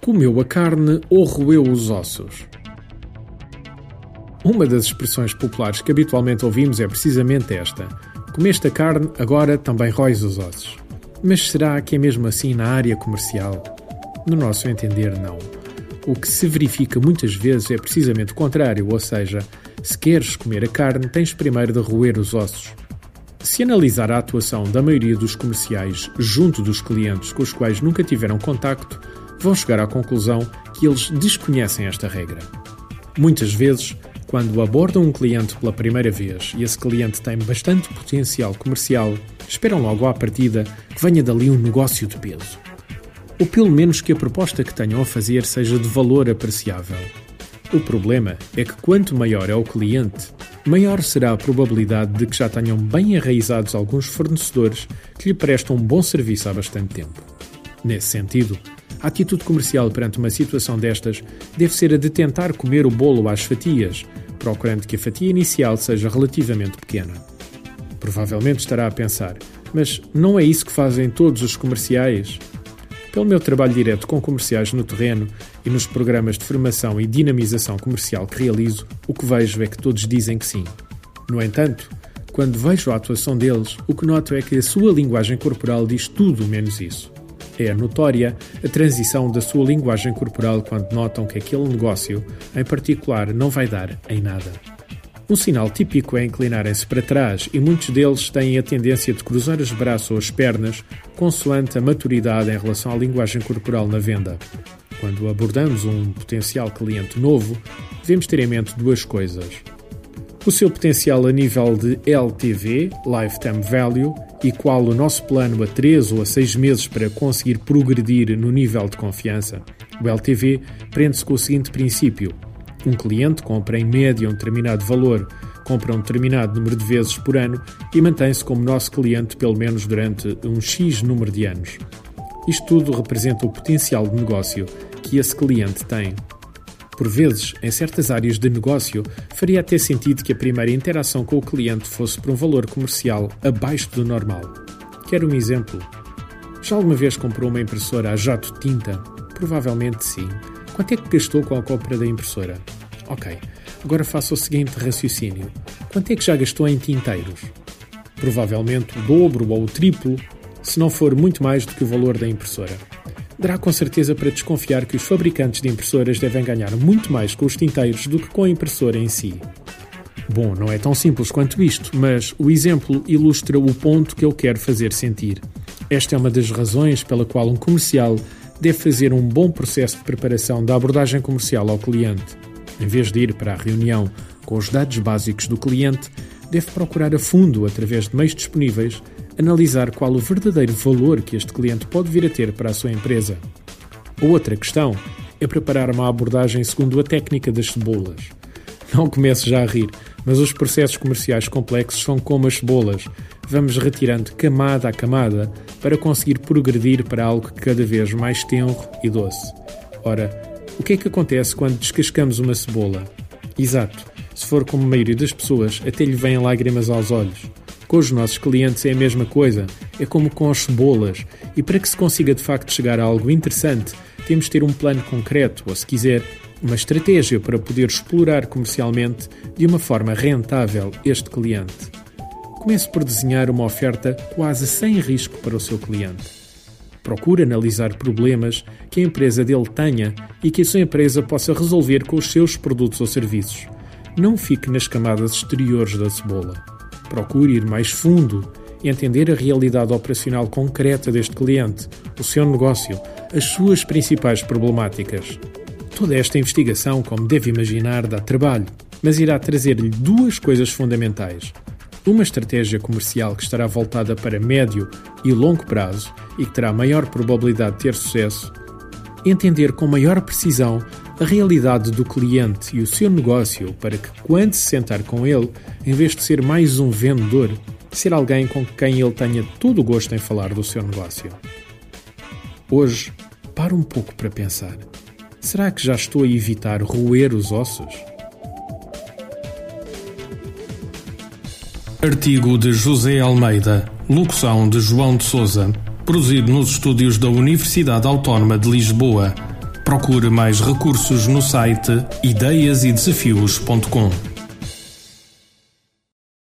Comeu a carne ou roeu os ossos? Uma das expressões populares que habitualmente ouvimos é precisamente esta: Comeste a carne, agora também roes os ossos. Mas será que é mesmo assim na área comercial? No nosso entender, não. O que se verifica muitas vezes é precisamente o contrário, ou seja, se queres comer a carne, tens primeiro de roer os ossos. Se analisar a atuação da maioria dos comerciais junto dos clientes com os quais nunca tiveram contacto, vão chegar à conclusão que eles desconhecem esta regra. Muitas vezes, quando abordam um cliente pela primeira vez e esse cliente tem bastante potencial comercial, esperam logo à partida que venha dali um negócio de peso. Ou pelo menos que a proposta que tenham a fazer seja de valor apreciável. O problema é que quanto maior é o cliente, maior será a probabilidade de que já tenham bem enraizados alguns fornecedores que lhe prestam um bom serviço há bastante tempo. Nesse sentido, a atitude comercial perante uma situação destas deve ser a de tentar comer o bolo às fatias, procurando que a fatia inicial seja relativamente pequena. Provavelmente estará a pensar, mas não é isso que fazem todos os comerciais? Pelo meu trabalho direto com comerciais no terreno e nos programas de formação e dinamização comercial que realizo, o que vejo é que todos dizem que sim. No entanto, quando vejo a atuação deles, o que noto é que a sua linguagem corporal diz tudo menos isso. É notória a transição da sua linguagem corporal quando notam que aquele negócio, em particular, não vai dar em nada. Um sinal típico é inclinarem-se para trás e muitos deles têm a tendência de cruzar os braços ou as pernas, consoante a maturidade em relação à linguagem corporal na venda. Quando abordamos um potencial cliente novo, devemos ter em mente duas coisas. O seu potencial a nível de LTV, Lifetime Value, e qual o nosso plano a 3 ou a 6 meses para conseguir progredir no nível de confiança. O LTV prende-se com o seguinte princípio: um cliente compra em média um determinado valor, compra um determinado número de vezes por ano e mantém-se como nosso cliente pelo menos durante um X número de anos. Isto tudo representa o potencial de negócio que esse cliente tem. Por vezes, em certas áreas de negócio, faria até sentido que a primeira interação com o cliente fosse por um valor comercial abaixo do normal. Quero um exemplo. Já alguma vez comprou uma impressora a jato tinta? Provavelmente sim. Quanto é que gastou com a compra da impressora? Ok, agora faça o seguinte raciocínio: quanto é que já gastou em tinteiros? Provavelmente o dobro ou o triplo, se não for muito mais do que o valor da impressora dará com certeza para desconfiar que os fabricantes de impressoras devem ganhar muito mais com os tinteiros do que com a impressora em si. Bom, não é tão simples quanto isto, mas o exemplo ilustra o ponto que eu quero fazer sentir. Esta é uma das razões pela qual um comercial deve fazer um bom processo de preparação da abordagem comercial ao cliente. Em vez de ir para a reunião com os dados básicos do cliente, deve procurar a fundo, através de meios disponíveis, analisar qual o verdadeiro valor que este cliente pode vir a ter para a sua empresa. Outra questão é preparar uma abordagem segundo a técnica das cebolas. Não comece já a rir, mas os processos comerciais complexos são como as cebolas. Vamos retirando camada a camada para conseguir progredir para algo cada vez mais tenro e doce. Ora, o que é que acontece quando descascamos uma cebola? Exato, se for como a maioria das pessoas, até lhe vêm lágrimas aos olhos. Com os nossos clientes é a mesma coisa, é como com as cebolas, e para que se consiga de facto chegar a algo interessante, temos de ter um plano concreto, ou se quiser, uma estratégia para poder explorar comercialmente de uma forma rentável este cliente. Comece por desenhar uma oferta quase sem risco para o seu cliente. Procure analisar problemas que a empresa dele tenha e que a sua empresa possa resolver com os seus produtos ou serviços. Não fique nas camadas exteriores da cebola. Procure ir mais fundo e entender a realidade operacional concreta deste cliente, o seu negócio, as suas principais problemáticas. Toda esta investigação, como deve imaginar, dá trabalho, mas irá trazer-lhe duas coisas fundamentais. Uma estratégia comercial que estará voltada para médio e longo prazo e que terá maior probabilidade de ter sucesso. Entender com maior precisão a realidade do cliente e o seu negócio para que, quando se sentar com ele, em vez de ser mais um vendedor, ser alguém com quem ele tenha todo o gosto em falar do seu negócio. Hoje, para um pouco para pensar. Será que já estou a evitar roer os ossos? Artigo de José Almeida, locução de João de Souza produzido nos estúdios da Universidade Autónoma de Lisboa. Procure mais recursos no site ideiasedesafios.com.